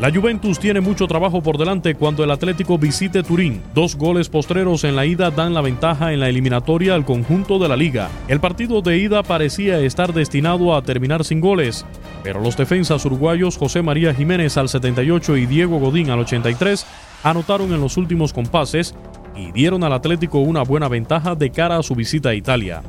La Juventus tiene mucho trabajo por delante cuando el Atlético visite Turín. Dos goles postreros en la ida dan la ventaja en la eliminatoria al conjunto de la liga. El partido de ida parecía estar destinado a terminar sin goles, pero los defensas uruguayos José María Jiménez al 78 y Diego Godín al 83 anotaron en los últimos compases y dieron al Atlético una buena ventaja de cara a su visita a Italia.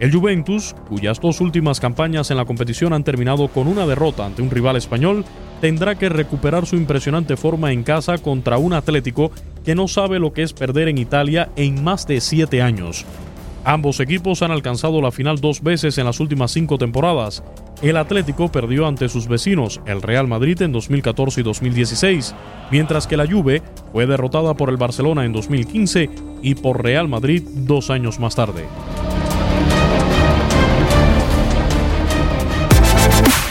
El Juventus, cuyas dos últimas campañas en la competición han terminado con una derrota ante un rival español, tendrá que recuperar su impresionante forma en casa contra un Atlético que no sabe lo que es perder en Italia en más de siete años. Ambos equipos han alcanzado la final dos veces en las últimas cinco temporadas. El Atlético perdió ante sus vecinos, el Real Madrid en 2014 y 2016, mientras que la Juve fue derrotada por el Barcelona en 2015 y por Real Madrid dos años más tarde.